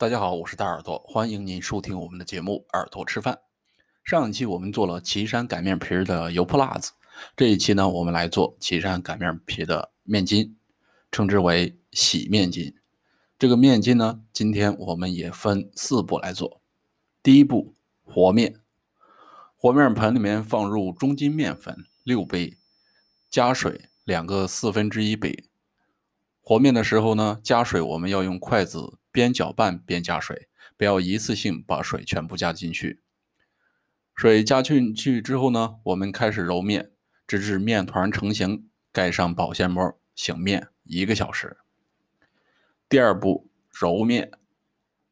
大家好，我是大耳朵，欢迎您收听我们的节目《耳朵吃饭》。上一期我们做了岐山擀面皮的油泼辣子，这一期呢，我们来做岐山擀面皮的面筋，称之为洗面筋。这个面筋呢，今天我们也分四步来做。第一步，和面。和面盆里面放入中筋面粉六杯，加水两个四分之一杯。和面的时候呢，加水我们要用筷子边搅拌边加水，不要一次性把水全部加进去。水加进去之后呢，我们开始揉面，直至面团成型，盖上保鲜膜，醒面一个小时。第二步，揉面。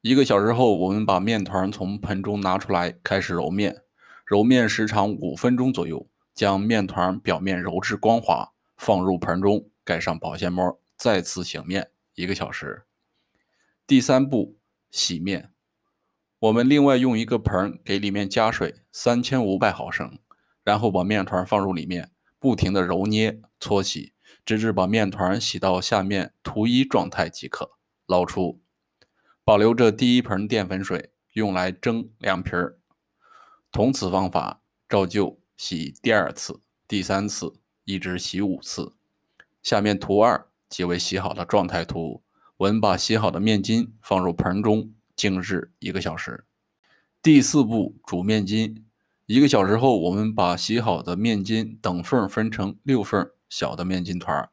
一个小时后，我们把面团从盆中拿出来，开始揉面。揉面时长五分钟左右，将面团表面揉至光滑，放入盆中，盖上保鲜膜。再次醒面一个小时。第三步，洗面。我们另外用一个盆给里面加水三千五百毫升，然后把面团放入里面，不停的揉捏搓洗，直至把面团洗到下面涂衣状态即可。捞出，保留着第一盆淀粉水，用来蒸凉皮儿。同此方法，照旧洗第二次、第三次，一直洗五次。下面图二。即为洗好的状态图。我们把洗好的面筋放入盆中静置一个小时。第四步，煮面筋。一个小时后，我们把洗好的面筋等份分成六份小的面筋团，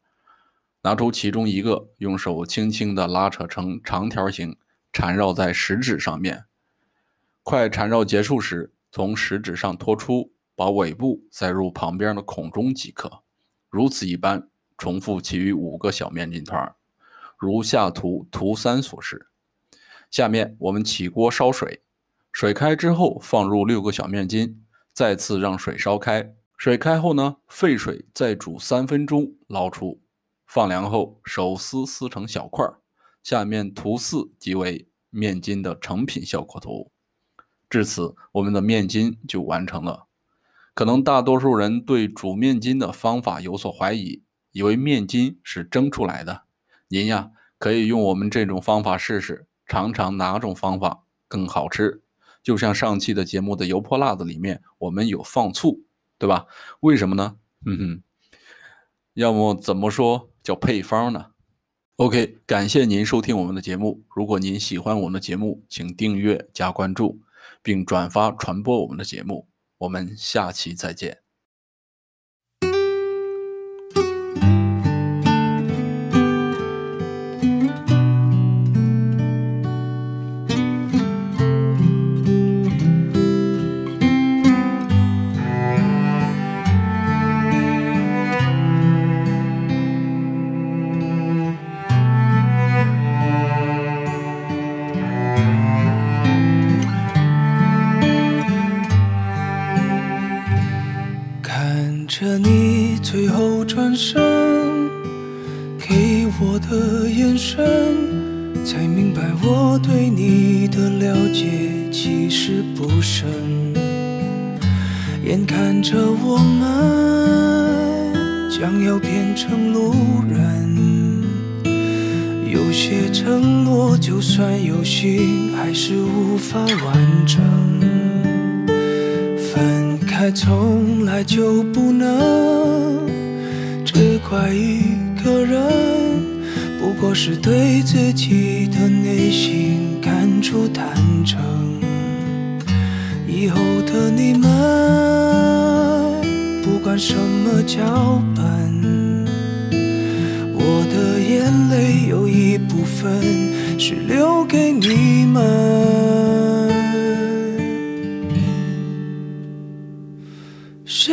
拿出其中一个，用手轻轻地拉扯成长条形，缠绕在食指上面。快缠绕结束时，从食指上拖出，把尾部塞入旁边的孔中即可。如此一般。重复其余五个小面筋团，如下图图三所示。下面我们起锅烧水，水开之后放入六个小面筋，再次让水烧开。水开后呢，沸水再煮三分钟，捞出，放凉后手撕撕成小块。下面图四即为面筋的成品效果图。至此，我们的面筋就完成了。可能大多数人对煮面筋的方法有所怀疑。以为面筋是蒸出来的，您呀可以用我们这种方法试试，尝尝哪种方法更好吃。就像上期的节目的油泼辣子里面，我们有放醋，对吧？为什么呢？嗯哼，要么怎么说叫配方呢？OK，感谢您收听我们的节目。如果您喜欢我们的节目，请订阅加关注，并转发传播我们的节目。我们下期再见。看着你最后转身，给我的眼神，才明白我对你的了解其实不深。眼看着我们将要变成路人，有些承诺就算有心，还是无法完整。从来就不能只怪一个人，不过是对自己的内心感触坦诚。以后的你们，不管什么脚本，我的眼泪有一部分是留给你们。谁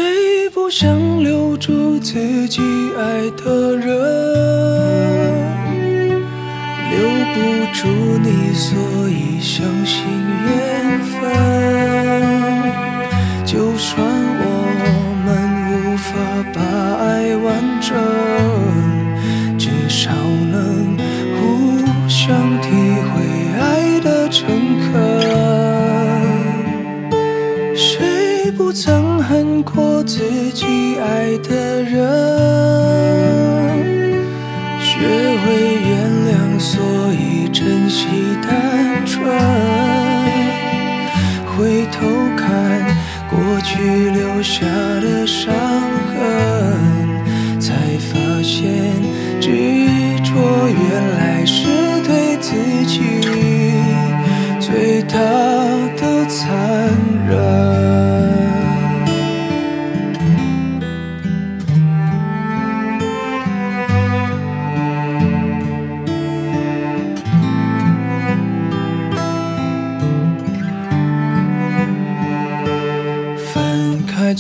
不想留住自己爱的人，留不住你，所以相信缘分。爱的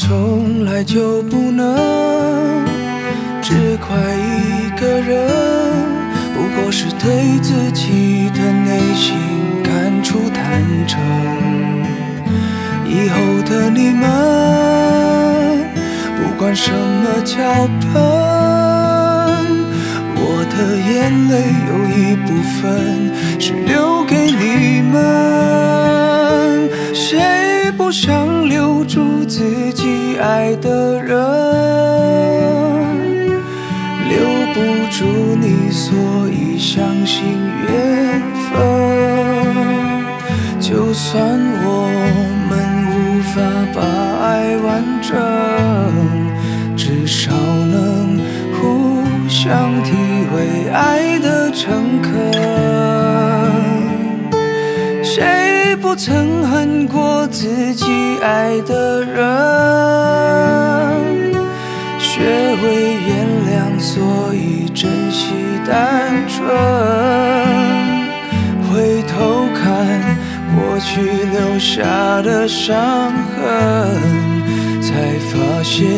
从来就不能只怪一个人，不过是对自己的内心感触坦诚。以后的你们，不管什么脚本，我的眼泪有一部分是流爱的人？留不住你，所以相信缘分。就算我们无法把爱完整，至少能互相体会爱不曾恨过自己爱的人？学会原谅，所以珍惜单纯。回头看过去留下的伤痕，才发现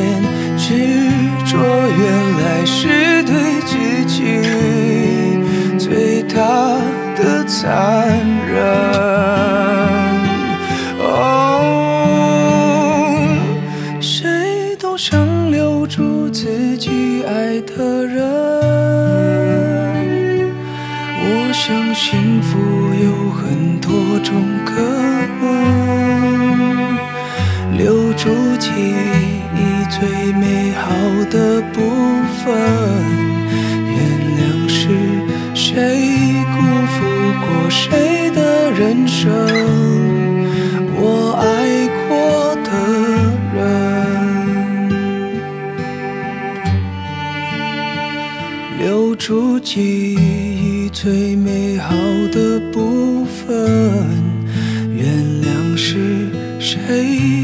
执着原来是对自己最大的残忍。的部分。原谅是谁辜负过谁的人生，我爱过的人。留住记忆最美好的部分。原谅是谁